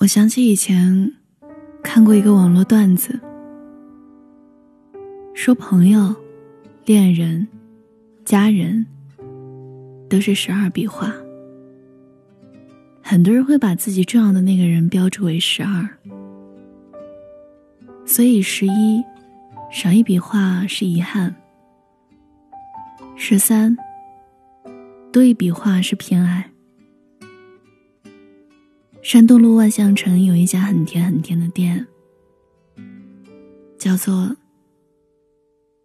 我想起以前看过一个网络段子，说朋友、恋人、家人都是十二笔画。很多人会把自己重要的那个人标注为十二，所以十一少一笔画是遗憾，十三多一笔画是偏爱。山东路万象城有一家很甜很甜的店，叫做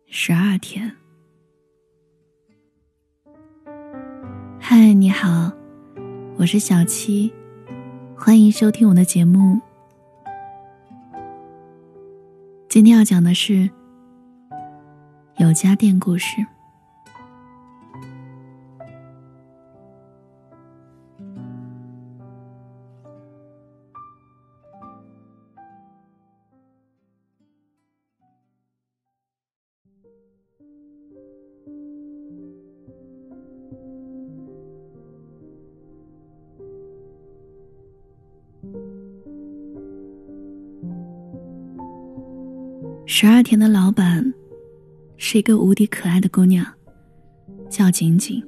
十二甜。嗨，你好，我是小七，欢迎收听我的节目。今天要讲的是有家店故事。十二田的老板是一个无敌可爱的姑娘，叫景景。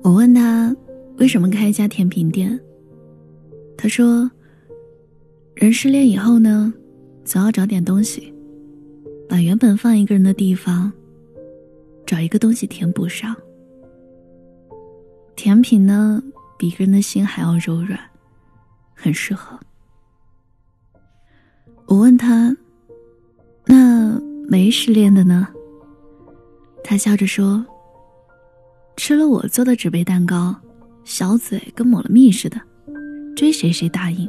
我问他为什么开一家甜品店，他说：“人失恋以后呢，总要找点东西，把原本放一个人的地方，找一个东西填补上。甜品呢，比一个人的心还要柔软，很适合。”我问他：“那没失恋的呢？”他笑着说：“吃了我做的纸杯蛋糕，小嘴跟抹了蜜似的，追谁谁答应。”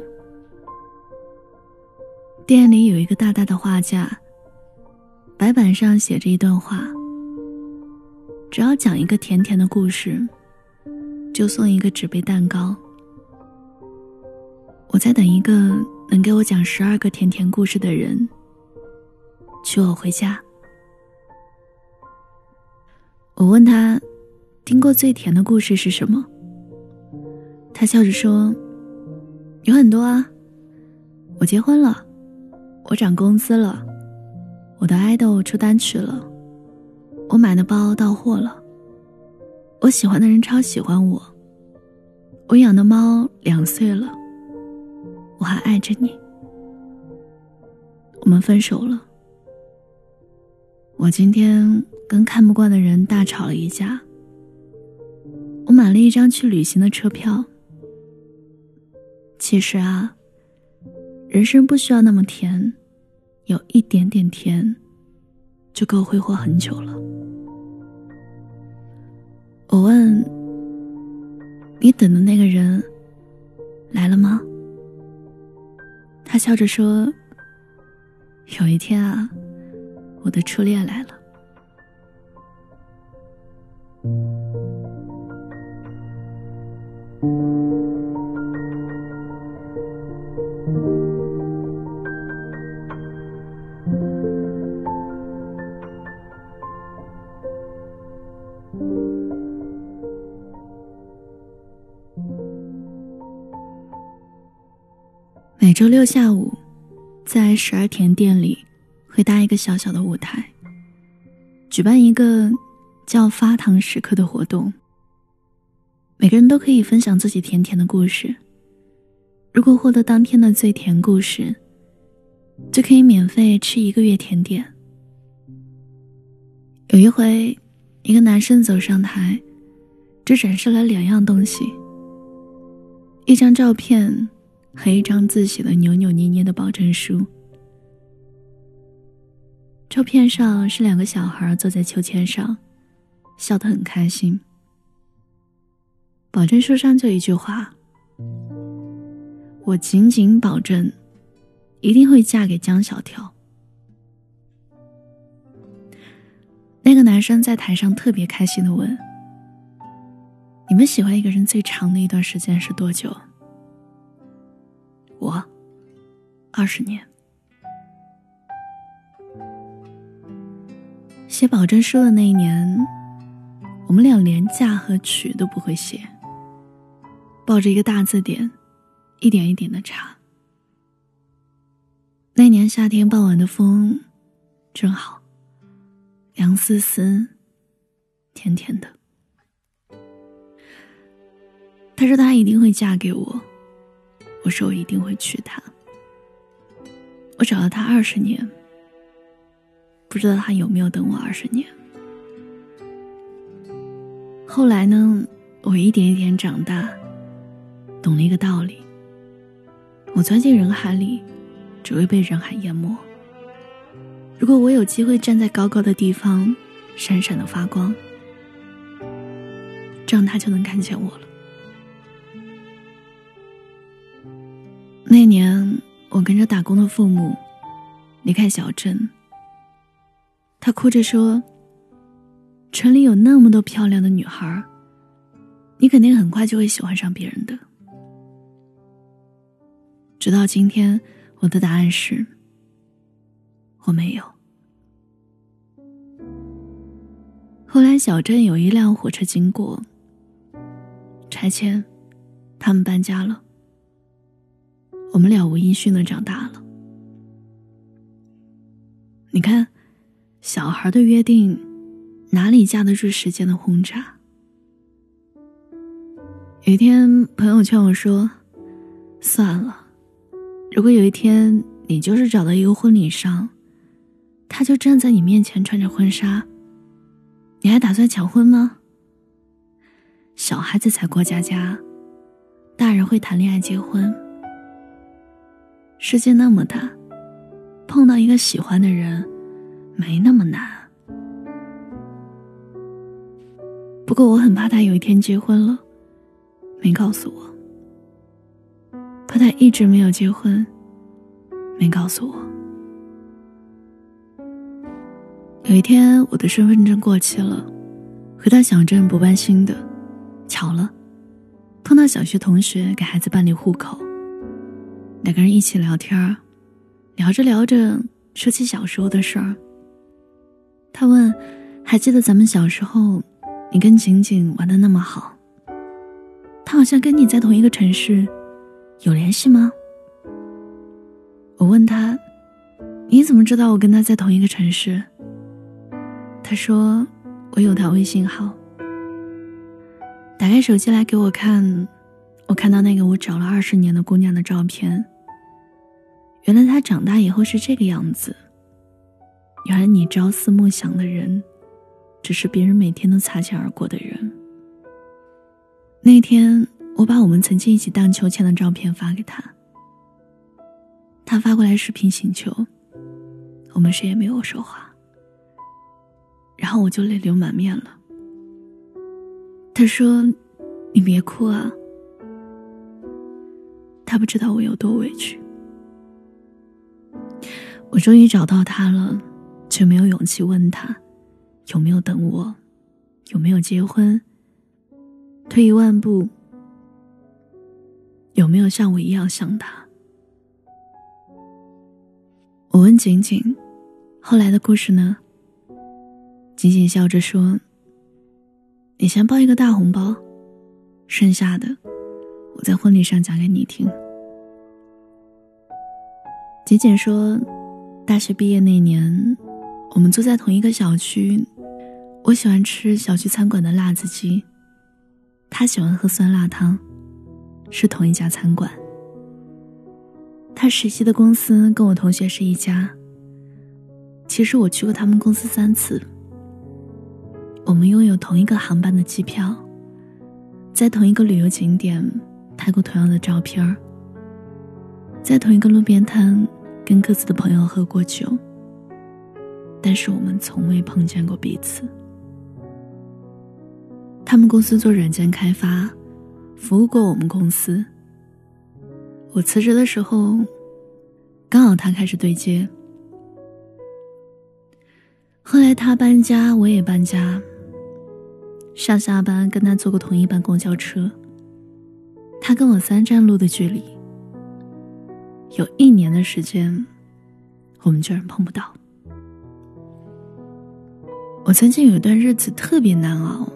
店里有一个大大的画架，白板上写着一段话：“只要讲一个甜甜的故事，就送一个纸杯蛋糕。”我在等一个。能给我讲十二个甜甜故事的人，娶我回家。我问他，听过最甜的故事是什么？他笑着说：“有很多啊，我结婚了，我涨工资了，我的爱豆出单曲了，我买的包到货了，我喜欢的人超喜欢我，我养的猫两岁了。”我还爱着你。我们分手了。我今天跟看不惯的人大吵了一架。我买了一张去旅行的车票。其实啊，人生不需要那么甜，有一点点甜，就够挥霍很久了。我问你等的那个人来了吗？他笑着说：“有一天啊，我的初恋来了。”每周六下午，在十二田店里会搭一个小小的舞台，举办一个叫“发糖时刻”的活动。每个人都可以分享自己甜甜的故事。如果获得当天的最甜故事，就可以免费吃一个月甜点。有一回，一个男生走上台，只展示了两样东西：一张照片。和一张字写的扭扭捏捏的保证书。照片上是两个小孩坐在秋千上，笑得很开心。保证书上就一句话：“我仅仅保证，一定会嫁给江小跳。”那个男生在台上特别开心的问：“你们喜欢一个人最长的一段时间是多久？”我，二十年。写保证书的那一年，我们俩连嫁和娶都不会写，抱着一个大字典，一点一点的查。那年夏天傍晚的风，正好，凉丝丝，甜甜的。他说他一定会嫁给我，我说我一定会娶她。我找了他二十年，不知道他有没有等我二十年。后来呢，我一点一点长大，懂了一个道理：我钻进人海里，只会被人海淹没。如果我有机会站在高高的地方，闪闪的发光，这样他就能看见我了。那年。我跟着打工的父母离开小镇，他哭着说：“城里有那么多漂亮的女孩，你肯定很快就会喜欢上别人的。”直到今天，我的答案是：我没有。后来，小镇有一辆火车经过，拆迁，他们搬家了。我们了无音讯的长大了。你看，小孩的约定，哪里架得住时间的轰炸？有一天，朋友劝我说：“算了，如果有一天你就是找到一个婚礼上，他就站在你面前穿着婚纱，你还打算抢婚吗？小孩子才过家家，大人会谈恋爱结婚。”世界那么大，碰到一个喜欢的人，没那么难。不过我很怕他有一天结婚了，没告诉我；怕他一直没有结婚，没告诉我。有一天我的身份证过期了，回到小镇补办新的，巧了，碰到小学同学给孩子办理户口。两个人一起聊天聊着聊着说起小时候的事儿。他问：“还记得咱们小时候，你跟景景玩的那么好？他好像跟你在同一个城市，有联系吗？”我问他：“你怎么知道我跟他在同一个城市？”他说：“我有他微信号。”打开手机来给我看，我看到那个我找了二十年的姑娘的照片。原来他长大以后是这个样子。原来你朝思暮想的人，只是别人每天都擦肩而过的人。那天我把我们曾经一起荡秋千的照片发给他，他发过来视频请求，我们谁也没有说话。然后我就泪流满面了。他说：“你别哭啊。”他不知道我有多委屈。我终于找到他了，却没有勇气问他有没有等我，有没有结婚。退一万步，有没有像我一样想他？我问景景，后来的故事呢？景景笑着说：“你先包一个大红包，剩下的我在婚礼上讲给你听。”景景说。大学毕业那年，我们住在同一个小区。我喜欢吃小区餐馆的辣子鸡，他喜欢喝酸辣汤，是同一家餐馆。他实习的公司跟我同学是一家。其实我去过他们公司三次。我们拥有同一个航班的机票，在同一个旅游景点拍过同样的照片儿在同一个路边摊。跟各自的朋友喝过酒，但是我们从未碰见过彼此。他们公司做软件开发，服务过我们公司。我辞职的时候，刚好他开始对接。后来他搬家，我也搬家。上下班跟他坐过同一班公交车，他跟我三站路的距离。有一年的时间，我们居然碰不到。我曾经有一段日子特别难熬，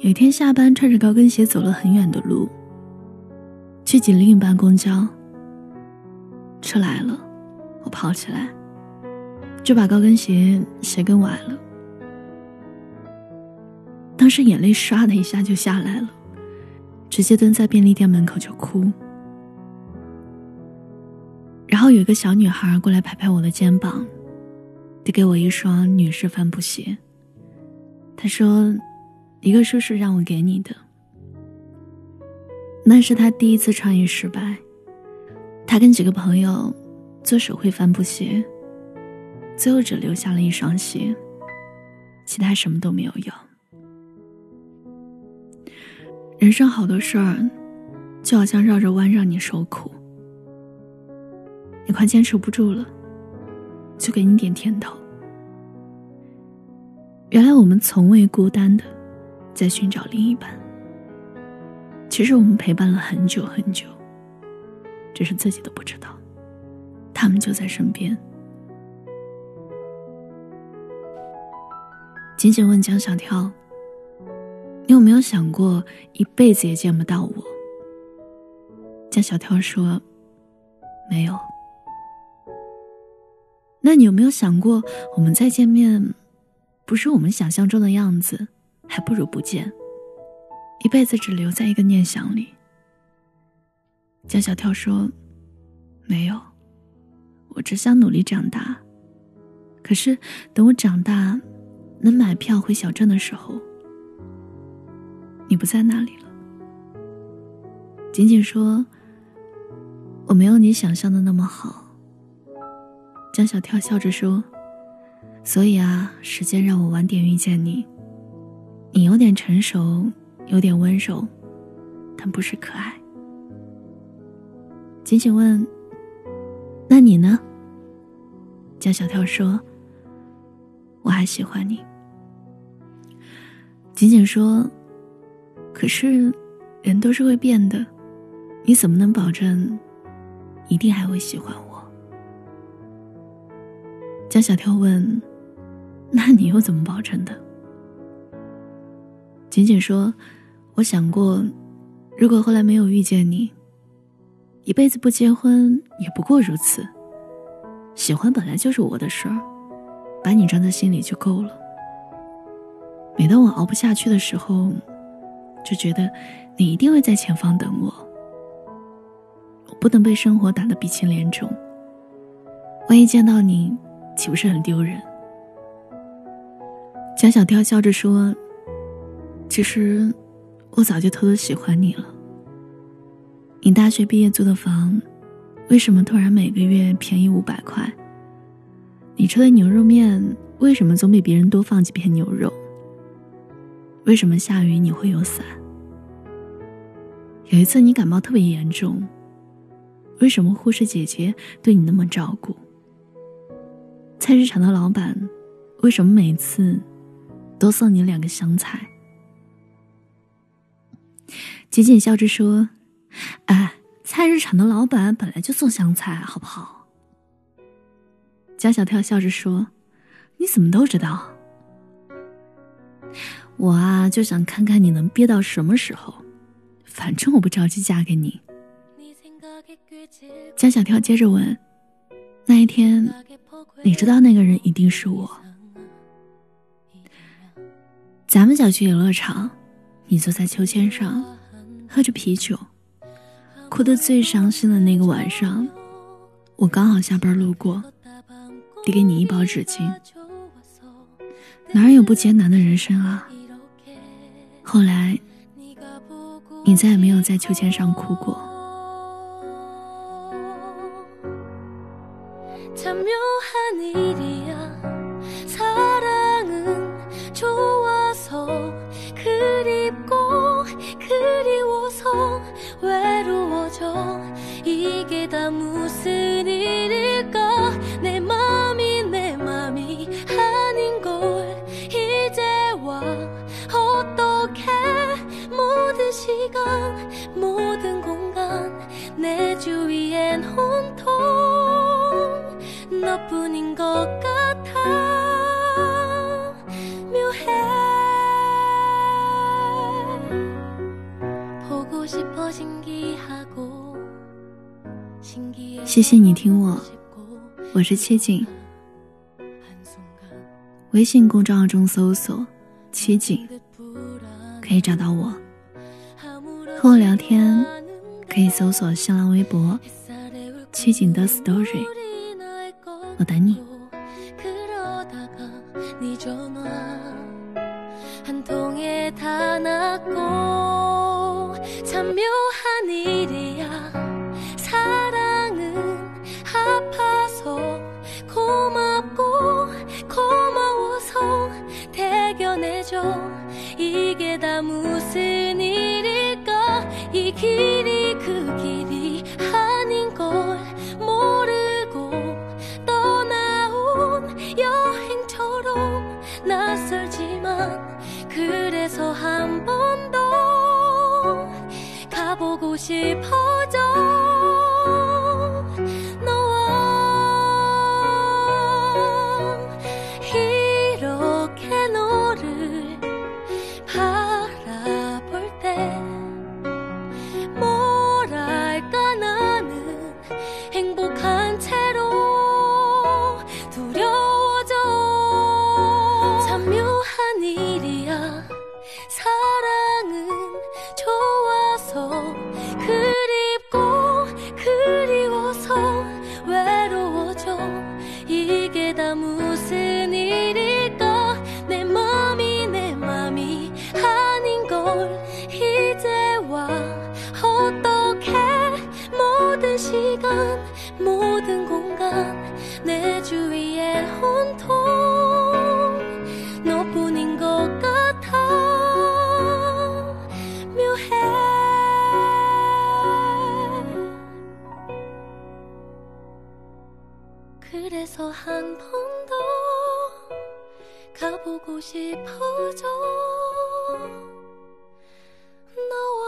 有一天下班穿着高跟鞋走了很远的路，去挤另一班公交。车来了，我跑起来，就把高跟鞋鞋跟崴了。当时眼泪唰的一下就下来了，直接蹲在便利店门口就哭。然后有一个小女孩过来拍拍我的肩膀，给我一双女士帆布鞋。他说：“一个叔叔让我给你的。”那是他第一次创业失败，他跟几个朋友做手绘帆布鞋，最后只留下了一双鞋，其他什么都没有要。人生好多事儿，就好像绕着弯让你受苦，你快坚持不住了，就给你点甜头。原来我们从未孤单的在寻找另一半，其实我们陪伴了很久很久，只是自己都不知道，他们就在身边。仅仅问江小跳。你有没有想过一辈子也见不到我？江小跳说：“没有。”那你有没有想过，我们再见面，不是我们想象中的样子，还不如不见，一辈子只留在一个念想里？江小跳说：“没有，我只想努力长大。可是等我长大，能买票回小镇的时候。”你不在那里了。仅仅说，我没有你想象的那么好。江小跳笑着说：“所以啊，时间让我晚点遇见你。你有点成熟，有点温柔，但不是可爱。”仅仅问：“那你呢？”江小跳说：“我还喜欢你。”仅仅说。可是，人都是会变的，你怎么能保证一定还会喜欢我？小跳问：“那你又怎么保证的？”仅仅说：“我想过，如果后来没有遇见你，一辈子不结婚也不过如此。喜欢本来就是我的事儿，把你装在心里就够了。每当我熬不下去的时候。”就觉得你一定会在前方等我，我不能被生活打得鼻青脸肿。万一见到你，岂不是很丢人？江小跳笑着说：“其实我早就偷偷喜欢你了。你大学毕业租的房，为什么突然每个月便宜五百块？你吃的牛肉面，为什么总比别人多放几片牛肉？”为什么下雨你会有伞？有一次你感冒特别严重，为什么护士姐姐对你那么照顾？菜市场的老板为什么每次都送你两个香菜？仅仅笑着说：“哎，菜市场的老板本来就送香菜，好不好？”江小跳笑着说：“你怎么都知道？”我啊，就想看看你能憋到什么时候，反正我不着急嫁给你。江小跳接着问：“那一天，你知道那个人一定是我？咱们小区游乐场，你坐在秋千上，喝着啤酒，哭得最伤心的那个晚上，我刚好下班路过，递给你一包纸巾。哪有不艰难的人生啊？”后来，你再也没有在秋千上哭过。la. 谢谢你听我，我是七景。微信公众号中搜索“七景”，可以找到我。和我聊天，可以搜索新浪微博“七景的 story”。我等你。 이게 다 무슨 일 일까 모든 공간 내 주위에 온통 너뿐인 것 같아. 묘해. 그래서 한 번 더 가보고 싶어져. 너와